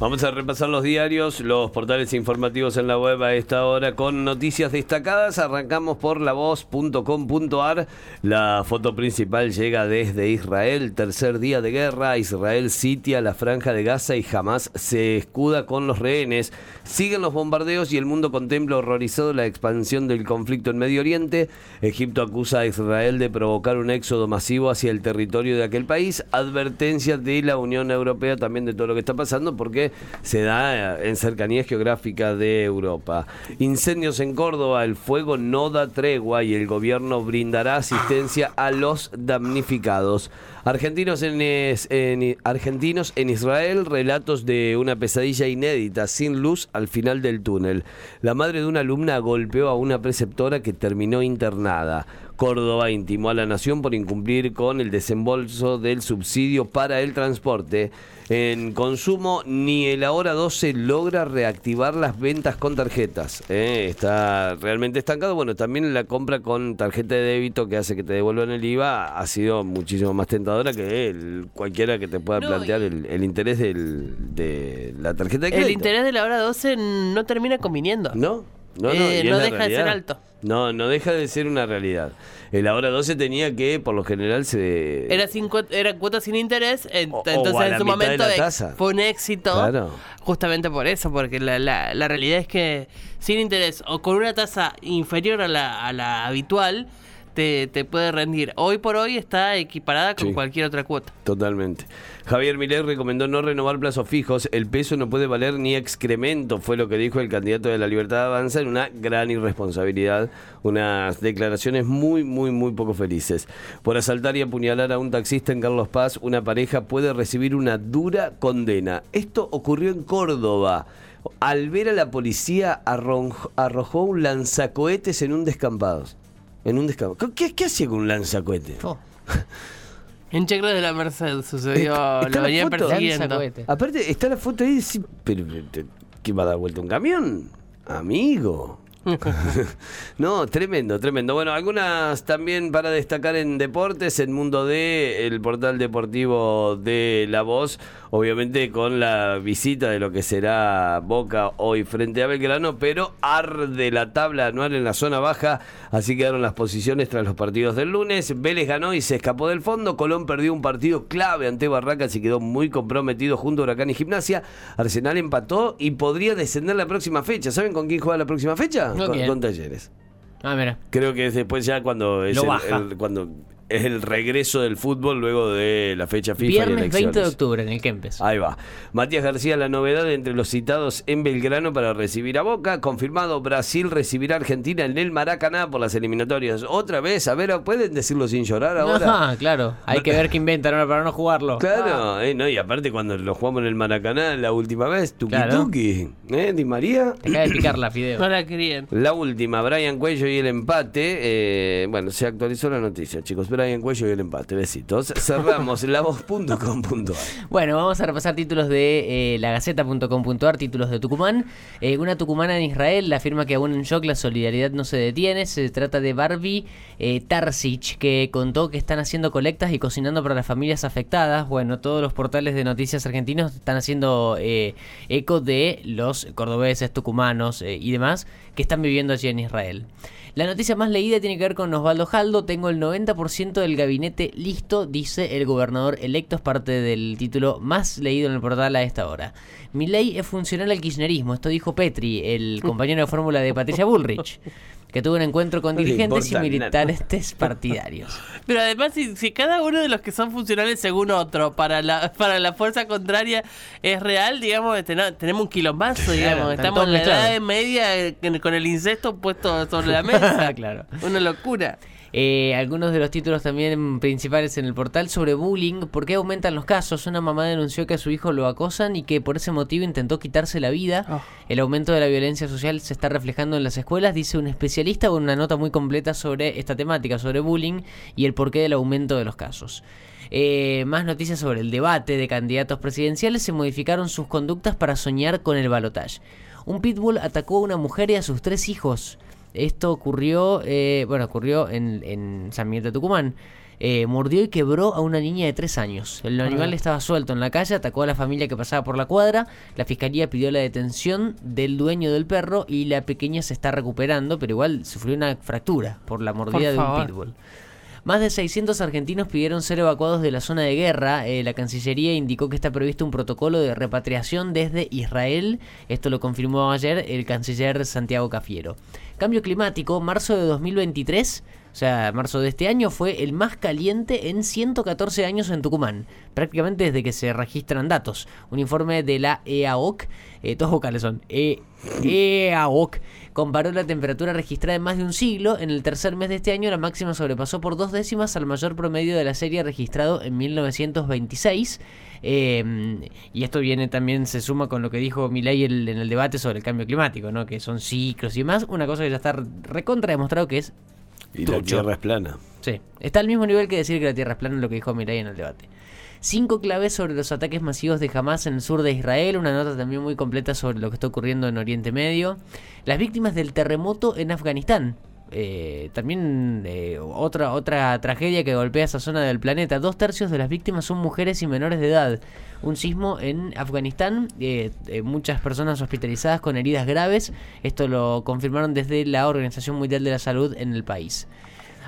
Vamos a repasar los diarios, los portales informativos en la web a esta hora con noticias destacadas. Arrancamos por lavoz.com.ar. La foto principal llega desde Israel. Tercer día de guerra. Israel sitia la franja de Gaza y jamás se escuda con los rehenes. Siguen los bombardeos y el mundo contempla horrorizado la expansión del conflicto en Medio Oriente. Egipto acusa a Israel de provocar un éxodo masivo hacia el territorio de aquel país. Advertencia de la Unión Europea también de todo lo que está pasando porque se da en cercanías geográficas de Europa. Incendios en Córdoba, el fuego no da tregua y el gobierno brindará asistencia a los damnificados. Argentinos en, argentinos en Israel, relatos de una pesadilla inédita, sin luz al final del túnel. La madre de una alumna golpeó a una preceptora que terminó internada. Córdoba intimó a la nación por incumplir con el desembolso del subsidio para el transporte. En consumo, ni el ahora 12 logra reactivar las ventas con tarjetas. ¿eh? Está realmente estancado. Bueno, también la compra con tarjeta de débito que hace que te devuelvan el IVA ha sido muchísimo más tentadora que el, cualquiera que te pueda plantear el, interés de la tarjeta de crédito. El interés de la hora 12 no termina conviniendo. No, no, no, eh, no deja de ser alto. No, no deja de ser una realidad. El ahora 12 tenía que, por lo general, se. Era, cinco, era cuota sin interés, entonces en su momento fue un éxito. Claro. Justamente por eso, porque la, la, la, realidad es que sin interés o con una tasa inferior a la, a la habitual, te, puede rendir. Hoy por hoy está equiparada con cualquier otra cuota. Totalmente. Javier Milei recomendó no renovar plazos fijos. El peso no puede valer ni excremento, fue lo que dijo el candidato de la Libertad de Avanza en una gran irresponsabilidad. Unas declaraciones muy, muy, muy poco felices. Por asaltar y apuñalar a un taxista en Carlos Paz, una pareja puede recibir una dura condena. Esto ocurrió en Córdoba. Al ver a la policía arrojó un lanzacohetes en un descampado en un descampo. ¿Qué, qué hacía con un lanzacohete? Oh. En Chacra de la Merced sucedió, lo venían persiguiendo. Aparte, está la foto ahí, pero, ¿qué va a dar vuelta un camión? Amigo. no, tremendo, tremendo. Bueno, algunas también para destacar en deportes, en Mundo D, el portal deportivo de La Voz, obviamente con la visita de lo que será Boca hoy frente a Belgrano, pero arde la tabla anual en la zona baja, así quedaron las posiciones tras los partidos del lunes. Vélez ganó y se escapó del fondo, Colón perdió un partido clave ante Barracas y quedó muy comprometido junto a Huracán y Gimnasia. Arsenal empató y podría descender la próxima fecha. ¿Saben con quién juega la próxima fecha? Con, Talleres. Ah, mira. Creo que es después ya cuando es cuando es el regreso del fútbol luego de la fecha FIFA. Viernes 20 de octubre en el Kempes. Ahí va. Matías García, la novedad entre los citados en Belgrano para recibir a Boca. Confirmado, Brasil recibirá a Argentina en el Maracaná por las eliminatorias. Otra vez, a ver, ¿pueden decirlo sin llorar ahora? Ah, claro. Hay que ver qué inventan ahora para no jugarlo. Claro, ah. eh, no, y aparte cuando lo jugamos en el Maracaná la última vez, tuki tuki. ¿Eh, Di María? Deja de picar la fideo. No la querían. La última, Brian Cuello y el empate. Eh, bueno, se actualizó la noticia, chicos en Cuello y el empate. Besitos. Cerramos lavoz.com.ar. Bueno, vamos a repasar títulos de eh, lagaceta.com.ar, títulos de Tucumán. Eh, una tucumana en Israel afirma que aún en shock la solidaridad no se detiene. Se trata de Barbie eh, Tarsic, que contó que están haciendo colectas y cocinando para las familias afectadas. Bueno, todos los portales de noticias argentinos están haciendo eco de los cordobeses, tucumanos y demás que están viviendo allí en Israel. La noticia más leída tiene que ver con Osvaldo Jaldo. Tengo el 90% del gabinete listo, dice el gobernador electo. Es parte del título más leído en el portal a esta hora. Mi ley es funcional al kirchnerismo. Esto dijo Petri, el compañero de fórmula de Patricia Bullrich que tuvo un encuentro con dirigentes y militares partidarios. Pero además, si, cada uno de los que son funcionales según otro para la para la fuerza contraria es real, digamos, tenemos un quilombazo, digamos. Estamos en la edad media con el incesto puesto sobre la mesa. claro. Una locura. Eh, algunos de los títulos también principales en el portal sobre bullying. ¿Por qué aumentan los casos? Una mamá denunció que a su hijo lo acosan y que por ese motivo intentó quitarse la vida. Oh. El aumento de la violencia social se está reflejando en las escuelas, dice un especialista con una nota muy completa sobre esta temática, sobre bullying y el porqué del aumento de los casos. Eh, más noticias sobre el debate de candidatos presidenciales. Se modificaron sus conductas para soñar con el balotaje. Un pitbull atacó a una mujer y a sus tres hijos. Esto ocurrió, eh, bueno, ocurrió en, en San Miguel de Tucumán. Eh, mordió y quebró a una niña de tres años. El animal estaba suelto en la calle, atacó a la familia que pasaba por la cuadra. La fiscalía pidió la detención del dueño del perro y la pequeña se está recuperando, pero igual sufrió una fractura por la mordida de un pitbull. Más de 600 argentinos pidieron ser evacuados de la zona de guerra. Eh, la Cancillería indicó que está previsto un protocolo de repatriación desde Israel. Esto lo confirmó ayer el canciller Santiago Cafiero. Cambio climático, marzo de 2023, o sea, marzo de este año, fue el más caliente en 114 años en Tucumán, prácticamente desde que se registran datos. Un informe de la EAOC, eh, todos vocales son, E- EAOC, comparó la temperatura registrada en más de un siglo. En el tercer mes de este año, la máxima sobrepasó por dos décimas al mayor promedio de la serie registrado en 1926. Eh, y esto viene también, se suma con lo que dijo el- en el debate sobre el cambio climático, ¿no? que son ciclos y demás. Una cosa que ya está recontra demostrado que es Y la tierra es plana. Sí, está al mismo nivel que decir que la Tierra es plana, lo que dijo Mirai en el debate. Cinco claves sobre los ataques masivos de Hamas en el sur de Israel, una nota también muy completa sobre lo que está ocurriendo en Oriente Medio. Las víctimas del terremoto en Afganistán. Eh, también eh, otra, otra tragedia que golpea esa zona del planeta. Dos tercios de las víctimas son mujeres y menores de edad. Un sismo en Afganistán, eh, eh, muchas personas hospitalizadas con heridas graves. Esto lo confirmaron desde la Organización Mundial de la Salud en el país.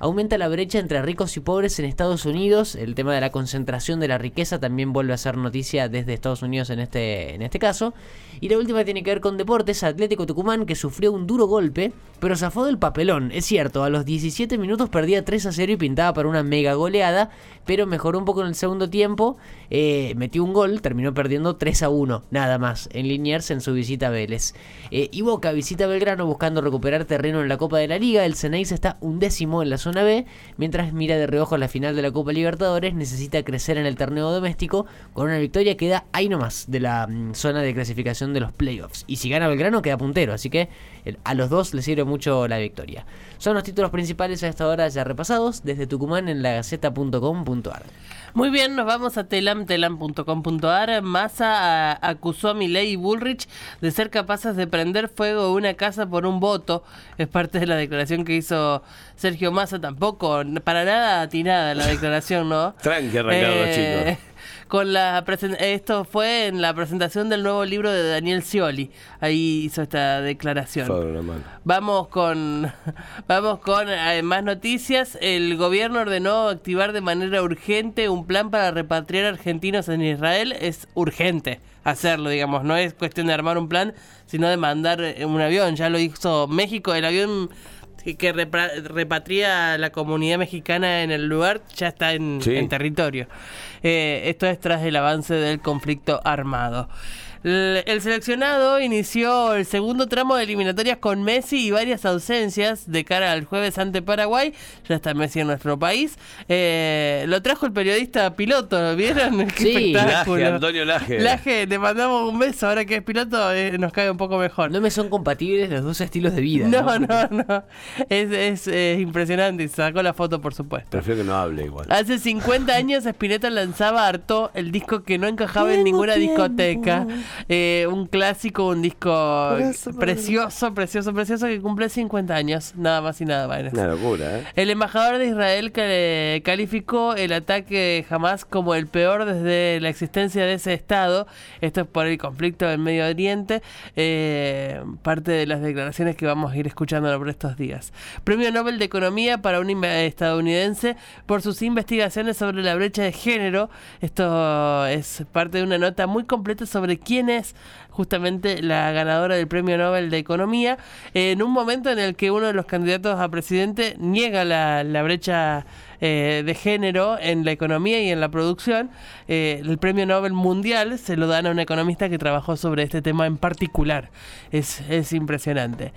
Aumenta la brecha entre ricos y pobres en Estados Unidos. El tema de la concentración de la riqueza también vuelve a ser noticia desde Estados Unidos en este, en este caso. Y la última tiene que ver con deportes. Atlético Tucumán que sufrió un duro golpe, pero zafó del papelón. Es cierto, a los 17 minutos perdía 3 a 0 y pintaba para una mega goleada, pero mejoró un poco en el segundo tiempo. eh, metió un gol, terminó perdiendo 3 a 1, nada más, en Liniers en su visita a Vélez. Eh, y Boca visita Belgrano buscando recuperar terreno en la Copa de la Liga. El Ceneice está undécimo en la zona B, mientras mira de reojo la final de la Copa Libertadores. Necesita crecer en el torneo doméstico. Con una victoria queda ahí nomás de la mm, zona de clasificación de los playoffs. Y si gana Belgrano queda puntero, así que el- a los dos les sirve mucho la victoria. Son los títulos principales a esta hora ya repasados desde Tucumán en lagaceta.com.ar. Muy bien, nos vamos a telam, telam.com.ar. Massa a- acusó a Milei y Bullrich de ser capaces de prender fuego una casa por un voto. Es parte de la declaración que hizo Sergio Massa. Tampoco, para nada atinada la declaración, ¿no? Tranqui, arrancaron los chicos. Con la esto fue en la presentación del nuevo libro de Daniel Scioli. Ahí hizo esta declaración. Vamos con vamos con eh, más noticias. El gobierno ordenó activar de manera urgente un plan para repatriar argentinos en Israel. Es urgente hacerlo, digamos. No es cuestión de armar un plan, sino de mandar eh, un avión. Ya lo hizo México. El avión que- que repra- repatria a la comunidad mexicana en el lugar ya está en, Sí. en territorio. Eh, esto es tras el avance del conflicto armado. El seleccionado inició el segundo tramo de eliminatorias con Messi y varias ausencias de cara al jueves ante Paraguay. Ya está Messi en nuestro país. Eh, lo trajo el periodista piloto, ¿lo ¿vieron? Qué Sí. Laje, Antonio Laje. Laje, te mandamos un beso. Ahora que es piloto, eh, nos cae un poco mejor. No me son compatibles los dos estilos de vida. No, no, no. Es, es, eh, impresionante. Y sacó la foto, por supuesto. Prefiero que no hable igual. Hace 50 años Spinetta lanzaba Arto, el disco que no encajaba en ninguna discoteca. Eh, un clásico, un disco precioso, precioso, precioso que cumple 50 años. Nada más y nada menos. Una locura, ¿eh? El embajador de Israel que calificó el ataque jamás como el peor desde la existencia de ese Estado. Esto es por el conflicto del Medio Oriente. eh, parte de las declaraciones que vamos a ir escuchando por estos días. Premio Nobel de Economía para un estadounidense por sus investigaciones sobre la brecha de género. Esto es parte de una nota muy completa sobre quién es justamente la ganadora del Premio Nobel de Economía, en un momento en el que uno de los candidatos a presidente niega la brecha eh, de género en la economía y en la producción. Eh, el Premio Nobel Mundial se lo dan a un economista que trabajó sobre este tema en particular. Es, es impresionante.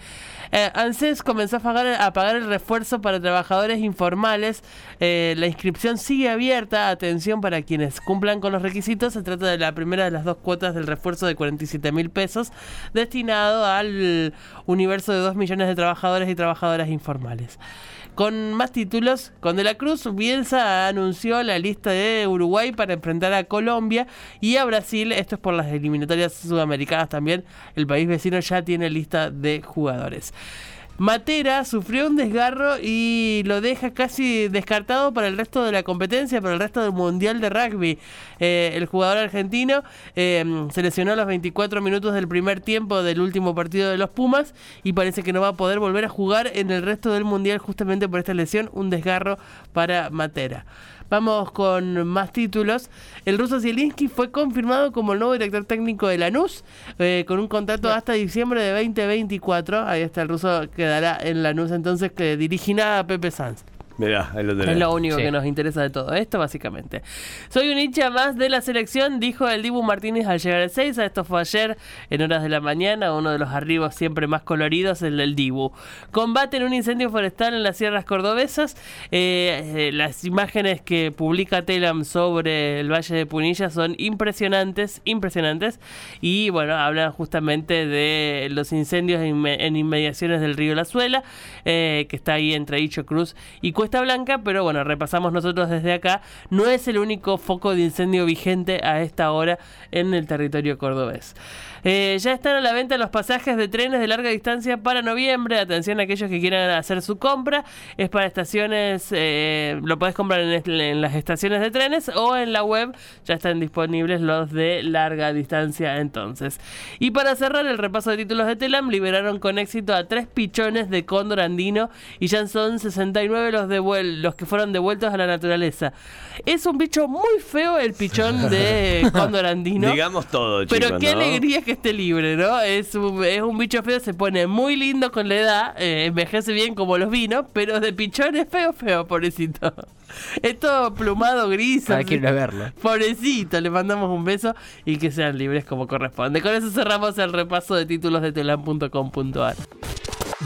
Eh, ANSES comenzó a pagar, a pagar el refuerzo para trabajadores informales. La inscripción sigue abierta. Atención para quienes cumplan con los requisitos. Se trata de la primera de las dos cuotas del refuerzo de 47 mil pesos destinado al universo de 2 millones de trabajadores y trabajadoras informales. Con más títulos, con De la Cruz, Bielsa anunció la lista de Uruguay para enfrentar a Colombia y a Brasil. Esto es por las eliminatorias sudamericanas también. El país vecino ya tiene lista de jugadores. Matera sufrió un desgarro y lo deja casi descartado para el resto de la competencia, para el resto del Mundial de Rugby. Eh, el jugador argentino eh, se lesionó a los 24 minutos del primer tiempo del último partido de los Pumas y parece que no va a poder volver a jugar en el resto del Mundial justamente por esta lesión, un desgarro para Matera. Vamos con más títulos. El ruso Zielinski fue confirmado como el nuevo director técnico de Lanús, eh, con un contrato hasta diciembre de 2024. Ahí está el ruso, quedará en Lanús entonces, que dirigirá a Pepe Sanz. Mirá, ahí lo tenés. Es lo único Sí. que nos interesa de todo esto, básicamente. Soy un hincha más de la selección, dijo el Dibu Martínez al llegar al 6. Esto fue ayer, en horas de la mañana. Uno de los arribos siempre más coloridos, el del Dibu. Combate en un incendio forestal en las sierras cordobesas. Eh, eh, las imágenes que publica Telam sobre el Valle de Punilla son impresionantes, impresionantes. Y bueno, hablan justamente de los incendios en, inme- en inmediaciones del río La Suela, eh, que está ahí entre Icho Cruz y Cuesta Blanca, pero bueno, repasamos nosotros desde acá, no es el único foco de incendio vigente a esta hora en el territorio cordobés. Eh, ya están a la venta los pasajes de trenes de larga distancia para noviembre. Atención a aquellos que quieran hacer su compra. Es para estaciones, eh, lo podés comprar en, en las estaciones de trenes o en la web. Ya están disponibles los de larga distancia entonces. Y para cerrar el repaso de títulos de Telam, liberaron con éxito a tres pichones de cóndor andino y ya son 69 los, devuel- los que fueron devueltos a la naturaleza. Es un bicho muy feo el pichón de cóndor andino. Digamos todo, chicos. Pero qué ¿no? alegría que esté libre, ¿no? Es un, es un bicho feo, se pone muy lindo con la edad, eh, envejece bien como los vinos, pero de pichón es feo, feo, pobrecito. Es todo plumado gris. Así. quiero ir a verlo. Pobrecito, le mandamos un beso y que sean libres como corresponde. Con eso cerramos el repaso de títulos de telam.com.ar.